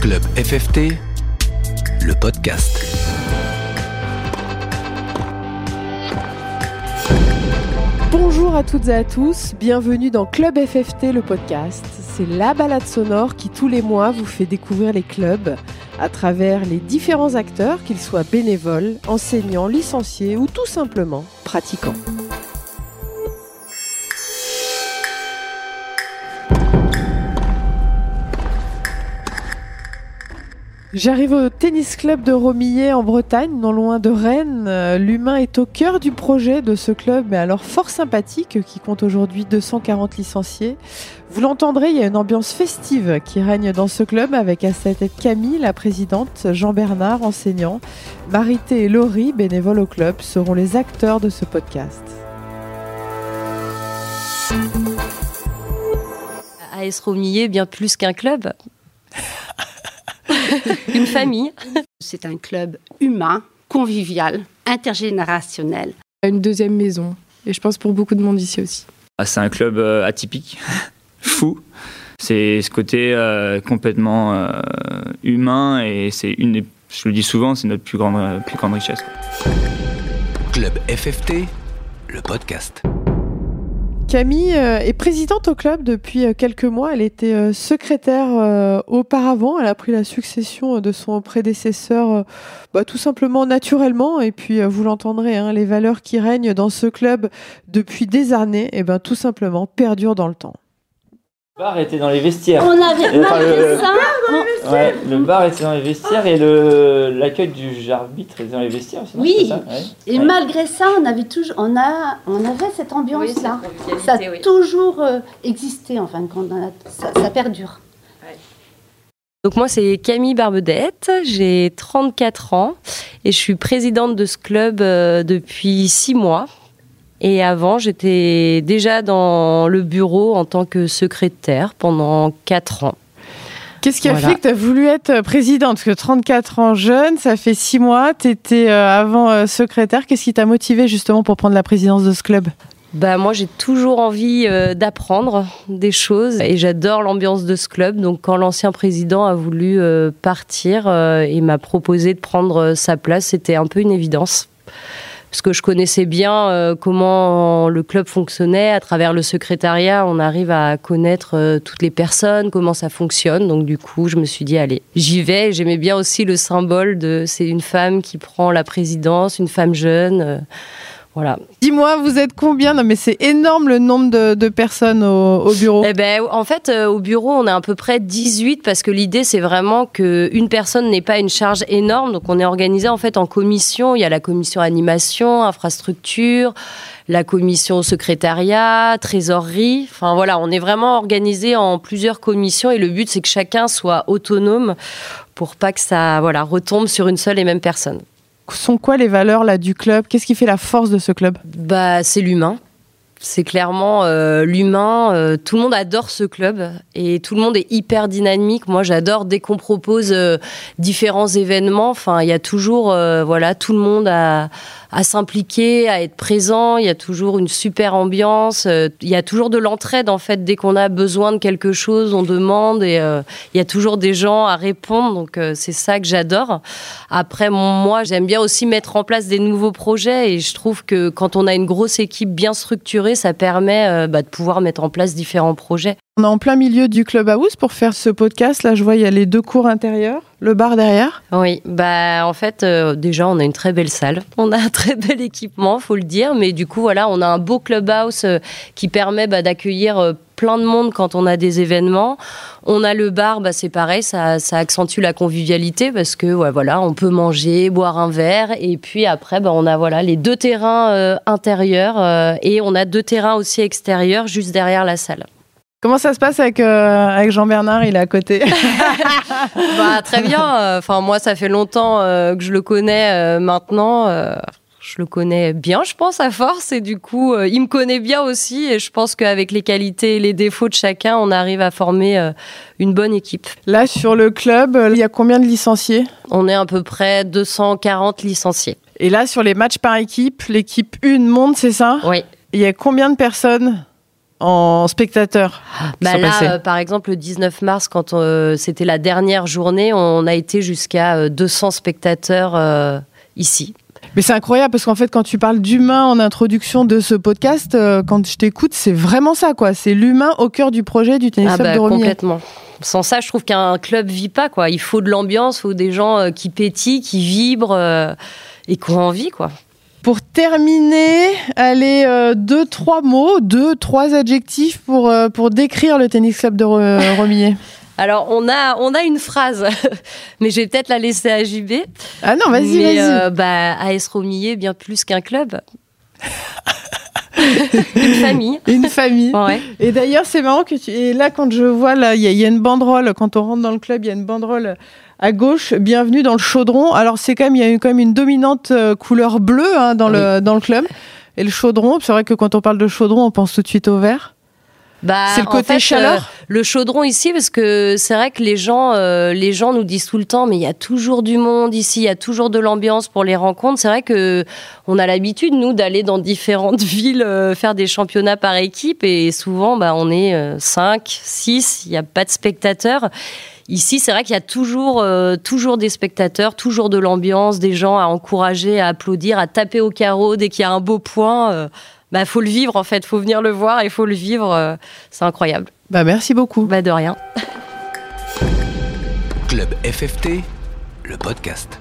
Club FFT, le podcast. Bonjour à toutes et à tous, bienvenue dans Club FFT, le podcast. C'est la balade sonore qui tous les mois vous fait découvrir les clubs à travers les différents acteurs, qu'ils soient bénévoles, enseignants, licenciés ou tout simplement pratiquants. J'arrive au tennis club de Romillet en Bretagne, non loin de Rennes. Euh, L'humain est au cœur du projet de ce club, mais alors fort sympathique, qui compte aujourd'hui 240 licenciés. Vous l'entendrez, il y a une ambiance festive qui règne dans ce club avec à sa tête Camille, la présidente, Jean-Bernard, enseignant, Marité et Laurie, bénévoles au club, seront les acteurs de ce podcast. AS Romillet, bien plus qu'un club. une famille. C'est un club humain, convivial, intergénérationnel. Une deuxième maison. Et je pense pour beaucoup de monde ici aussi. Ah, c'est un club euh, atypique, fou. C'est ce côté euh, complètement euh, humain et c'est une, des- je le dis souvent, c'est notre plus grande, plus grande richesse. Club FFT, le podcast. Camille euh, est présidente au club depuis euh, quelques mois. Elle était euh, secrétaire auparavant. Elle a pris la succession de son prédécesseur bah, tout simplement naturellement. Et puis, vous l'entendrez, hein, les valeurs qui règnent dans ce club depuis des années, et ben, tout simplement perdurent dans le temps. Le bar était dans les vestiaires. On avait enfin, malgré le- ça, Ouais, le bar était dans les vestiaires et le l'accueil du arbitre était dans les vestiaires Oui. c'est ça Ouais. et Ouais. malgré ça, on avait toujours, on a, on avait cette ambiance-là. ça a oui. toujours euh, existé en fin de compte. ça, ça perdure. Donc moi c'est Camille Barbedette, j'ai 34 ans et je suis présidente de ce club euh, depuis 6 mois. Et avant j'étais déjà dans le bureau en tant que secrétaire pendant 4 ans. Qu'est-ce qui a Voilà. fait que tu as voulu être euh, présidente? Parce que 34 ans jeune, ça fait 6 mois, tu étais avant euh, secrétaire. Qu'est-ce qui t'a motivé justement pour prendre la présidence de ce club? Bah moi j'ai toujours envie euh, d'apprendre des choses et j'adore l'ambiance de ce club. Donc quand l'ancien président a voulu euh, partir euh, et m'a proposé de prendre euh, sa place, c'était un peu une évidence. Parce que je connaissais bien euh, comment le club fonctionnait. À travers le secrétariat, on arrive à connaître euh, toutes les personnes, comment ça fonctionne. Donc du coup, je me suis dit, allez, j'y vais. J'aimais bien aussi le symbole de c'est une femme qui prend la présidence, une femme jeune. euh, voilà. Dis-moi, vous êtes combien? Non, mais c'est énorme le nombre de, de personnes au, au bureau. Eh ben, en fait, euh, au bureau, on est à peu près 18 parce que l'idée, c'est vraiment qu'une personne n'ait pas une charge énorme. Donc, on est organisé en fait en commission. Il y a la commission animation, infrastructure, la commission secrétariat, trésorerie. Enfin, voilà, on est vraiment organisé en plusieurs commissions et le but, c'est que chacun soit autonome pour pas que ça voilà, retombe sur une seule et même personne. Sont quoi les valeurs là du club? Qu'est-ce qui fait la force de ce club? Bah, c'est l'humain. C'est clairement euh, l'humain. euh, tout le monde adore ce club et tout le monde est hyper dynamique. Moi, j'adore dès qu'on propose euh, différents événements. Enfin, il y a toujours, voilà, tout le monde à, à s'impliquer, à être présent. Il y a toujours une super ambiance. euh, Il y a toujours de l'entraide en fait. Dès qu'on a besoin de quelque chose, on demande et euh, il y a toujours des gens à répondre. Donc euh, c'est ça que j'adore. Après, moi, j'aime bien aussi mettre en place des nouveaux projets et je trouve que quand on a une grosse équipe bien structurée, ça permet euh, bah, de pouvoir mettre en place différents projets. On est en plein milieu du clubhouse pour faire ce podcast. Là, je vois, il y a les deux cours intérieurs, le bar derrière. Oui, bah en fait euh, déjà on a une très belle salle, on a un très bel équipement, faut le dire, mais du coup voilà, on a un beau clubhouse euh, qui permet bah, d'accueillir euh, plein de monde quand on a des événements. On a le bar, bah, c'est pareil, ça, accentue la convivialité parce que ouais, voilà, on peut manger, boire un verre, et puis après bah, on a voilà les deux terrains euh, intérieurs et on a deux terrains aussi extérieurs juste derrière la salle. Comment ça se passe avec, euh, avec Jean-Bernard Il est à côté. Bah, très bien. Enfin, moi, ça fait longtemps euh, que je le connais euh, maintenant. je le connais bien, je pense, à force. Et du coup, il me connaît bien aussi. Et je pense qu'avec les qualités et les défauts de chacun, on arrive à former une bonne équipe. Là, sur le club, il y a combien de licenciés? On est à peu près 240 licenciés. Et là, sur les matchs par équipe, l'équipe 1 monte, c'est ça? Oui. Il y a combien de personnes? En spectateurs qui Bah là, euh, par exemple, le 19 mars, quand euh, c'était la dernière journée, on a été jusqu'à euh, 200 spectateurs euh, ici. Mais c'est incroyable parce qu'en fait, quand tu parles d'humain en introduction de ce podcast, quand je t'écoute, c'est vraiment ça, quoi. C'est l'humain au cœur du projet du tennis Ah bah, de Romilly. complètement. Sans ça, je trouve qu'un club vit pas quoi. Il faut de l'ambiance, il faut des gens qui pétillent, qui vibrent et qui ont envie quoi. Pour terminer, allez, euh, deux, trois mots, deux, trois adjectifs pour, euh, pour décrire le tennis club de Ro- Romilly. Alors on a on a une phrase, mais je vais peut-être la laisser à JB. Ah non, vas-y, vas-y. euh, bah, AS Romillet, bien plus qu'un club. une famille. Une famille. Ouais. Et d'ailleurs, c'est marrant que tu. Et là, quand je vois, là, il y, y a une banderole. Quand on rentre dans le club, il y a une banderole à gauche. Bienvenue dans le chaudron. Alors, c'est quand même, il y a eu quand même une dominante euh, couleur bleue hein, dans, le, dans le club. Et le chaudron, c'est vrai que quand on parle de chaudron, on pense tout de suite au vert. Bah, c'est le en côté fait, chaleur. euh, le chaudron ici, parce que c'est vrai que les gens, euh, les gens nous disent tout le temps, mais il y a toujours du monde ici, il y a toujours de l'ambiance pour les rencontres. C'est vrai que on a l'habitude nous d'aller dans différentes villes euh, faire des championnats par équipe, et souvent, bah, on est 5, 6, il n'y a pas de spectateurs. Ici, c'est vrai qu'il y a toujours, euh, toujours des spectateurs, toujours de l'ambiance, des gens à encourager, à applaudir, à taper au carreau dès qu'il y a un beau point. euh, bah, faut le vivre en fait, faut venir le voir et faut le vivre. euh, c'est incroyable. Bah, merci beaucoup. Bah de rien. Club FFT, le podcast.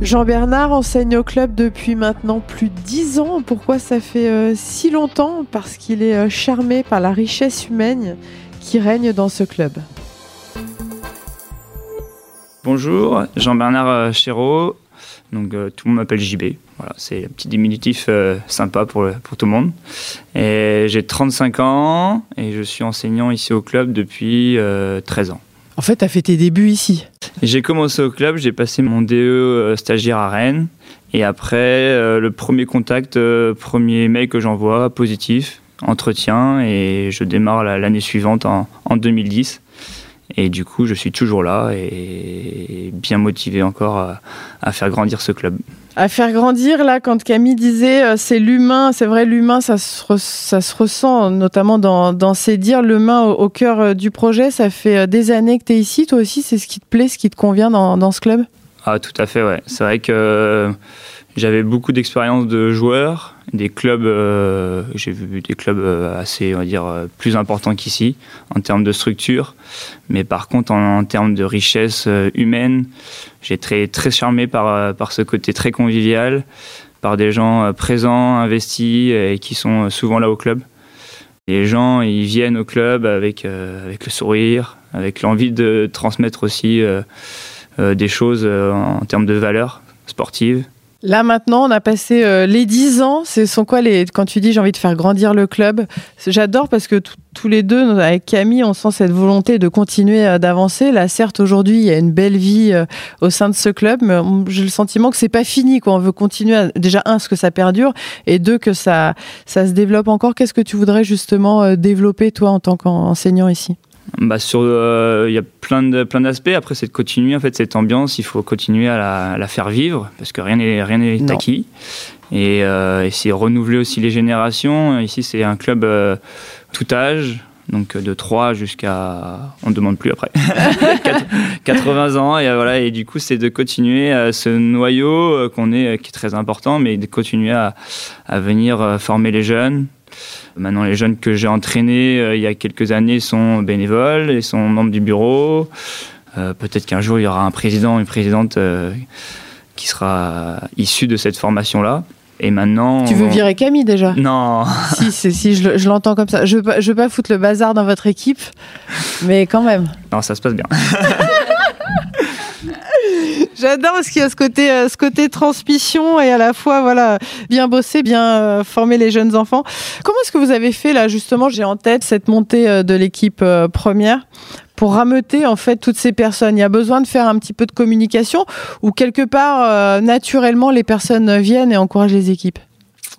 Jean-Bernard enseigne au club depuis maintenant plus de 10 ans. Pourquoi ça fait euh, si longtemps? Parce qu'il est euh, charmé par la richesse humaine qui règne dans ce club. Bonjour, Jean-Bernard euh, Chéreau. Donc euh, tout le monde m'appelle JB. Voilà, c'est un petit diminutif euh, sympa pour, le- pour tout le monde. Et j'ai 35 ans et je suis enseignant ici au club depuis euh, 13 ans. En fait, tu as fait tes débuts ici. J'ai commencé au club, j'ai passé mon DE stagiaire à Rennes. Et après, le premier contact, premier mail que j'envoie, positif, entretien, et je démarre la- l'année suivante en, en 2010. Et du coup, je suis toujours là et bien motivé encore à, à faire grandir ce club. À faire grandir, là, quand Camille disait euh, c'est l'humain, c'est vrai, l'humain, ça, se re- ça se ressent notamment dans, dans ses dires, l'humain au, au cœur euh, du projet. Ça fait euh, des années que tu es ici. Toi aussi, c'est ce qui te plaît, ce qui te convient dans, dans ce club? Ah, tout à fait, ouais. C'est vrai que euh, j'avais beaucoup d'expérience de joueur, des clubs, euh, j'ai vu des clubs euh, assez, on va dire, euh, plus importants qu'ici en termes de structure. Mais par contre, en, termes de richesse humaine, j'ai très, très charmé par, par ce côté très convivial, par des gens présents, investis et qui sont souvent là au club. Les gens, ils viennent au club avec, avec le sourire, avec l'envie de transmettre aussi des choses en termes de valeurs sportives. Là maintenant, on a passé euh, les 10 ans. Ce sont quoi les quand tu dis j'ai envie de faire grandir le club J'adore parce que tous les deux, avec Camille, on sent cette volonté de continuer euh, d'avancer. Là, certes, aujourd'hui, il y a une belle vie euh, au sein de ce club, mais j'ai le sentiment que c'est pas fini. Quoi. On veut continuer. À, déjà un, ce que ça perdure, et deux, que ça ça se développe encore. Qu'est-ce que tu voudrais justement euh, développer toi en tant qu'enseignant ici? Bah, sur, euh, il y a plein de plein d'aspects. Après, c'est de continuer en fait cette ambiance. Il faut continuer à la, à la faire vivre parce que rien n'est rien n'est acquis. Et, euh, et c'est renouveler aussi les générations. Ici, c'est un club euh, tout âge. Donc de 3 jusqu'à on ne demande plus après 80 ans et euh, voilà et du coup c'est de continuer ce noyau qu'on est qui est très important mais de continuer à, à venir former les jeunes Maintenant, les jeunes que j'ai entraînés euh, il y a quelques années sont bénévoles et sont membres du bureau. Euh, Peut-être qu'un jour, il y aura un président, une présidente euh, qui sera issu de cette formation-là. Et maintenant. Tu veux on- virer Camille déjà? Non, Si, c'est- si, je, le- je l'entends comme ça. Je veux, je veux pas foutre le bazar dans votre équipe, mais quand même. non, ça se passe bien. J'adore parce qu'il y a ce côté, euh, ce côté transmission et à la fois voilà bien bosser, bien euh, former les jeunes enfants. Comment est-ce que vous avez fait là justement J'ai en tête cette montée euh, de l'équipe première pour rameuter en fait toutes ces personnes? Il y a besoin de faire un petit peu de communication ou quelque part naturellement les personnes viennent et encouragent les équipes?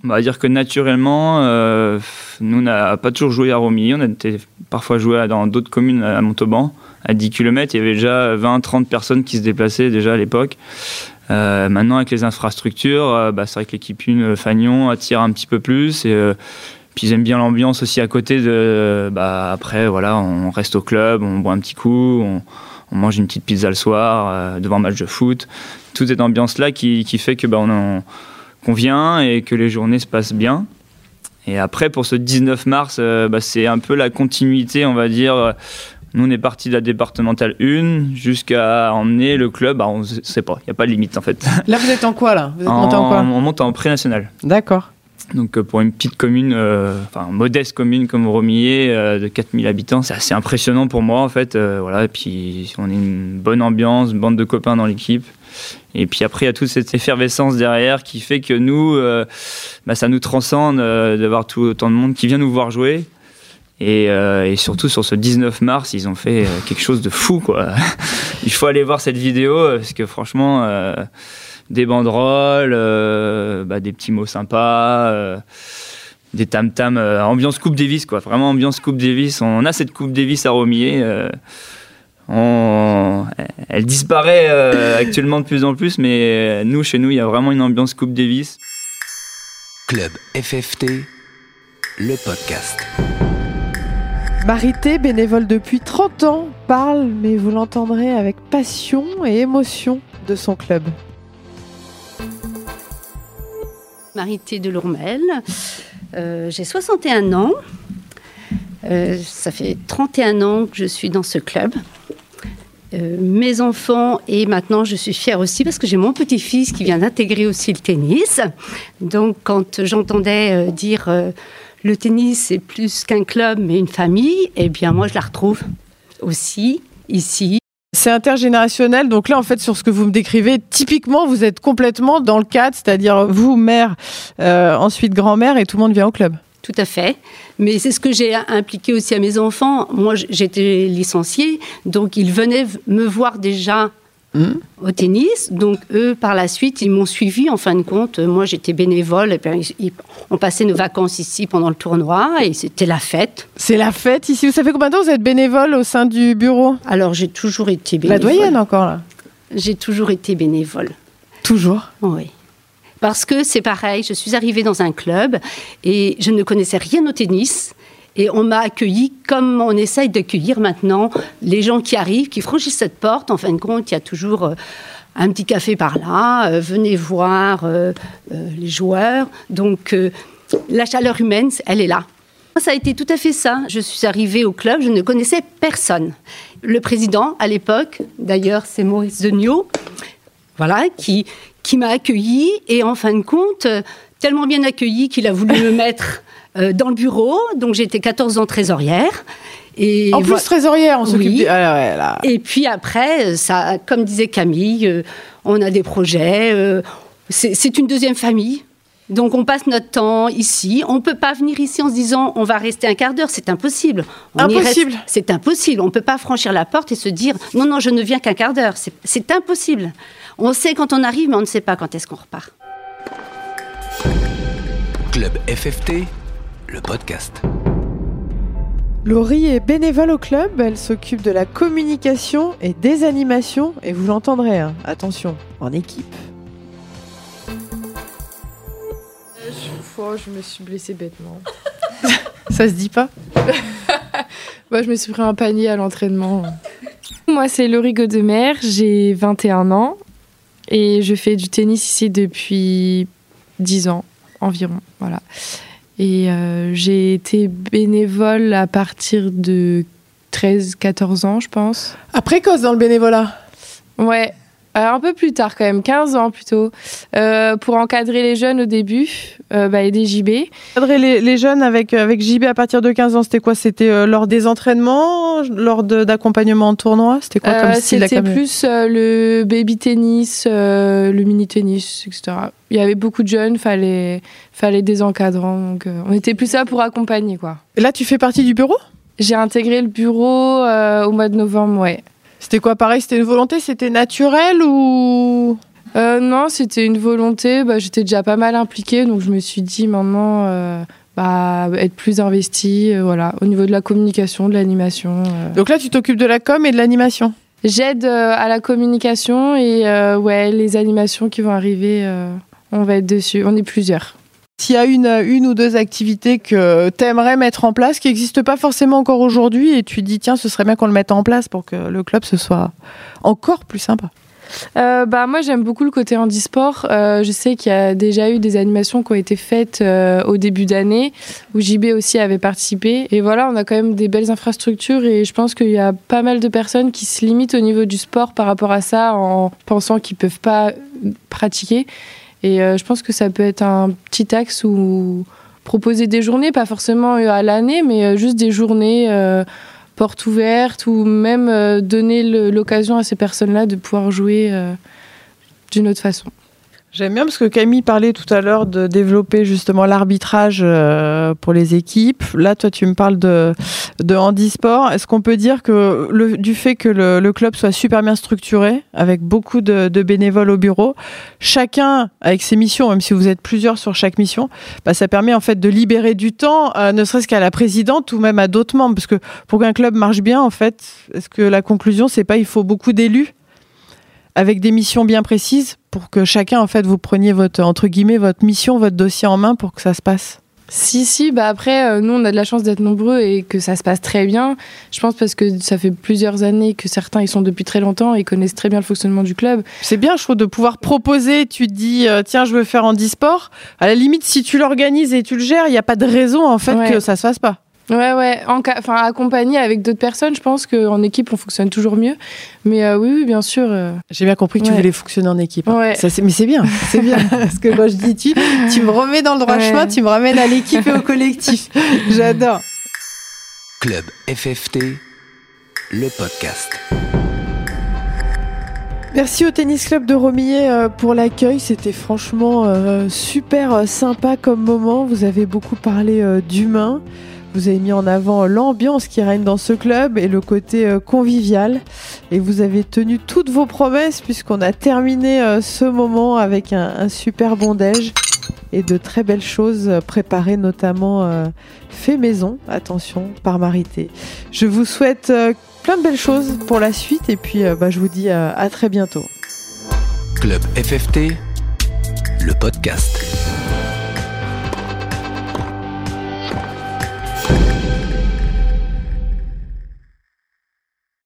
On va dire que naturellement, euh, nous, on n'a pas toujours joué à Romilly. On a été parfois joué dans d'autres communes à Montauban. À 10 km, il y avait déjà 20-30 personnes qui se déplaçaient déjà à l'époque. Euh, maintenant, avec les infrastructures, euh, bah, c'est vrai que l'équipe 1 Fagnon attire un petit peu plus. Et, Puis aiment bien l'ambiance aussi à côté de. Bah, après, voilà, on reste au club, on boit un petit coup, on, mange une petite pizza le soir devant un match de foot. Toute cette ambiance-là qui, qui fait que bah, qu'on vient et que les journées se passent bien. Et après, pour ce 19 mars, euh, bah, c'est un peu la continuité, on va dire. Nous, on est parti de la départementale 1 jusqu'à emmener le club. Bah, on ne sait pas, il n'y a pas de limite en fait. Là, vous êtes en quoi là? Vous êtes monté en quoi? on monte en pré-national. D'accord. Donc euh, pour une petite commune, euh, enfin modeste commune comme Romillet, euh, de 4000 habitants, c'est assez impressionnant pour moi en fait. euh, voilà, et puis on est une bonne ambiance, une bande de copains dans l'équipe. Et puis après, il y a toute cette effervescence derrière qui fait que nous, euh, bah, ça nous transcende euh, d'avoir tout autant de monde qui vient nous voir jouer. Et, et surtout sur ce 19 mars, ils ont fait quelque chose de fou quoi. Il faut aller voir cette vidéo parce que franchement, des banderoles, euh, bah, des petits mots sympas, euh, des tam tam, ambiance Coupe Davis quoi. Vraiment ambiance Coupe Davis. On a cette Coupe Davis à euh, on- elle disparaît euh, actuellement de plus en plus, mais nous chez nous, il y a vraiment une ambiance Coupe Davis. Club FFT, le podcast. Marité, bénévole depuis 30 ans, parle, mais vous l'entendrez avec passion et émotion de son club. Marité de Lourmel. Euh, J'ai 61 ans. Euh, ça fait 31 ans que je suis dans ce club. Euh, mes enfants, et maintenant je suis fière aussi parce que j'ai mon petit-fils qui vient d'intégrer aussi le tennis. Donc quand j'entendais euh, dire le tennis c'est plus qu'un club mais une famille, eh bien moi je la retrouve aussi ici. C'est intergénérationnel, donc là en fait sur ce que vous me décrivez, typiquement vous êtes complètement dans le cadre, c'est-à-dire vous, mère, euh, ensuite grand-mère et tout le monde vient au club. Tout à fait. Mais c'est ce que j'ai impliqué aussi à mes enfants. Moi, j'étais licenciée, donc ils venaient me voir déjà Au tennis. Donc eux, par la suite, ils m'ont suivi. En fin de compte, moi, j'étais bénévole. Et ils- ils- on passait nos vacances ici pendant le tournoi et c'était la fête. C'est la fête ici. Vous savez combien de temps vous êtes bénévole au sein du bureau? Alors j'ai toujours été La bénévole. doyenne encore là. J'ai toujours été bénévole. Toujours? Oui. Parce que c'est pareil, je suis arrivée dans un club et je ne connaissais rien au tennis. Et on m'a accueilli comme on essaye d'accueillir maintenant les gens qui arrivent, qui franchissent cette porte. En fin de compte, il y a toujours euh, un petit café par là. euh, venez voir euh, les joueurs. Donc, la chaleur humaine, elle est là. Ça a été tout à fait ça. Je suis arrivée au club, je ne connaissais personne. Le président, à l'époque, d'ailleurs, c'est Maurice Degnaud, voilà, qui, qui m'a accueilli et en fin de compte, tellement bien accueilli qu'il a voulu me mettre euh, dans le bureau. Donc j'étais 14 ans trésorière. Et En plus trésorière, on s'occupe. Oui. Ah ouais, là. et puis après, ça, comme disait Camille, euh, on a des projets. euh, c'est une deuxième famille. Donc on passe notre temps ici. On ne peut pas venir ici en se disant on va rester un quart d'heure. C'est impossible. On Impossible. C'est impossible. On ne peut pas franchir la porte et se dire non, non, je ne viens qu'un quart d'heure. C'est- C'est impossible. On sait quand on arrive, mais on ne sait pas quand est-ce qu'on repart. Club FFT, le podcast. Laurie est bénévole au club, elle s'occupe de la communication et des animations, et vous l'entendrez, hein, attention, en équipe. Fois, je me suis blessée bêtement. Ça se dit pas? Bah, je me suis pris un panier à l'entraînement. Moi, c'est Laurie Godemer, j'ai 21 ans et je fais du tennis ici depuis 10 ans environ. Voilà. Et euh, j'ai été bénévole à partir de 13-14 ans, je pense. À précoce dans le bénévolat? Ouais, euh, un peu plus tard quand même, 15 ans plutôt, Euh, pour encadrer les jeunes au début, euh, bah, aider JB. Cadrer les, les jeunes avec, euh, avec JB à partir de 15 ans, c'était quoi? C'était lors des entraînements, lors d'accompagnement en tournoi? C'était quoi comme style C'était plus le baby tennis, le mini tennis, etc. Il y avait beaucoup de jeunes, fallait, fallait des encadrants. Donc, on était plus là pour accompagner, quoi. Et Là, tu fais partie du bureau? J'ai intégré le bureau euh, au mois de novembre, ouais. C'était quoi pareil C'était une volonté C'était naturel ou? Euh, non, c'était une volonté. Bah, J'étais déjà pas mal impliquée, donc je me suis dit maintenant euh, bah, être plus investie, euh, voilà, au niveau de la communication, de l'animation. euh. Donc là, tu t'occupes de la com et de l'animation? J'aide à la communication et ouais, les animations qui vont arriver, on va être dessus. On est plusieurs. S'il y a une, ou deux activités que tu aimerais mettre en place, qui n'existent pas forcément encore aujourd'hui, et tu dis, tiens, ce serait bien qu'on le mette en place pour que le club se soit encore plus sympa. Euh, bah, moi, j'aime beaucoup le côté handisport. Euh, je sais qu'il y a déjà eu des animations qui ont été faites euh, au début d'année, où JB aussi avait participé. Et voilà, on a quand même des belles infrastructures et je pense qu'il y a pas mal de personnes qui se limitent au niveau du sport par rapport à ça en pensant qu'ils peuvent pas pratiquer. Et euh, je pense que ça peut être un petit axe où proposer des journées, pas forcément euh, à l'année, mais euh, juste des journées euh, portes ouvertes ou même donner l'occasion à ces personnes-là de pouvoir jouer d'une autre façon. J'aime bien parce que Camille parlait tout à l'heure de développer justement l'arbitrage euh, pour les équipes. Là, toi, tu me parles de, de handisport. Est-ce qu'on peut dire que le, du fait que le, club soit super bien structuré, avec beaucoup de, de bénévoles au bureau, chacun avec ses missions, même si vous êtes plusieurs sur chaque mission, bah, ça permet en fait de libérer du temps, euh, ne serait-ce qu'à la présidente ou même à d'autres membres? Parce que pour qu'un club marche bien, en fait, est-ce que la conclusion, c'est pas il faut beaucoup d'élus? Avec des missions bien précises pour que chacun en fait vous preniez votre entre guillemets votre mission, votre dossier en main pour que ça se passe. Si, si, bah après, euh, nous, on a de la chance d'être nombreux et que ça se passe très bien. Je pense parce que ça fait plusieurs années que certains, ils sont depuis très longtemps et connaissent très bien le fonctionnement du club. C'est bien, je trouve, de pouvoir proposer. Tu te dis, euh, tiens, je veux faire handisport. À la limite, si tu l'organises et tu le gères, il n'y a pas de raison en fait Ouais. que ça se fasse pas. Ouais, ouais, enfin, accompagné avec d'autres personnes, je pense qu'en équipe, on fonctionne toujours mieux. Mais euh, oui, oui, bien sûr. euh, J'ai bien compris que tu voulais fonctionner en équipe. hein. Ouais. Ça, c'est- mais c'est bien, c'est bien. Parce que quand je dis tu, tu me remets dans le droit Ouais. chemin, tu me ramènes à l'équipe et au collectif. J'adore. Club FFT, le podcast. Merci au Tennis Club de Romillet euh, pour l'accueil. C'était franchement super sympa comme moment. Vous avez beaucoup parlé euh, d'humain. Vous avez mis en avant l'ambiance qui règne dans ce club et le côté euh, convivial. Et vous avez tenu toutes vos promesses puisqu'on a terminé euh, ce moment avec un, un super bon déj et de très belles choses euh, préparées, notamment fait maison, attention, par Marité. Je vous souhaite plein de belles choses pour la suite et puis bah, je vous dis à très bientôt. Club FFT, le podcast.